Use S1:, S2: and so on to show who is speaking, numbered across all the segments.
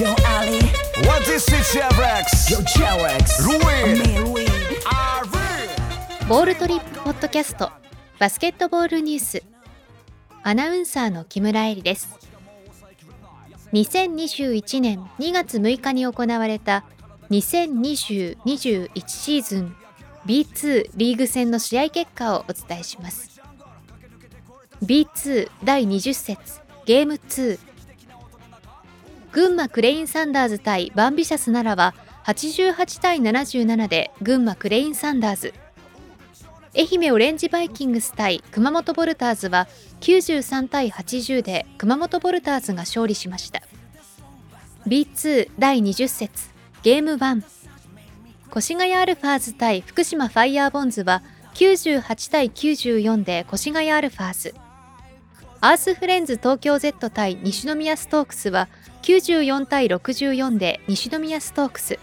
S1: Yo Ali.
S2: What is it, Chevrex?
S1: Yo Louis
S3: ボールトリップポッドキャスト。バスケットボールニュース。アナウンサーの木村恵里です。2021年2月6日に行われた2020-21シーズン B2 リーグ戦の試合結果をお伝えします。B2 第20節ゲーム2群馬クレインサンダーズ対バンビシャス奈良は88対77で群馬クレインサンダーズ。愛媛オレンジバイキングス対熊本ボルターズは93対80で熊本ボルターズが勝利しました。B2 第20節ゲーム1越谷アルファーズ対福島ファイヤーボンズは98対94で越谷アルファーズ。アースフレンズ東京 Z 対西宮ストークスは94対64で西宮ストークス。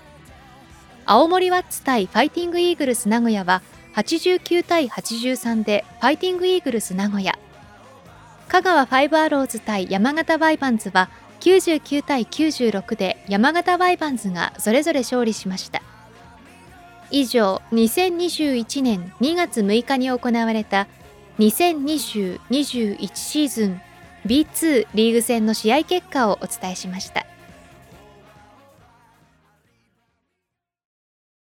S3: 青森ワッツ対ファイティングイーグルス名古屋は89対83でファイティングイーグルス名古屋。香川ファイブアローズ対山形バイバンズは99対96で山形バイバンズがそれぞれ勝利しました。以上2021年2月6日に行われた2020-21シーズン B2 リーグ戦の試合結果をお伝えしました。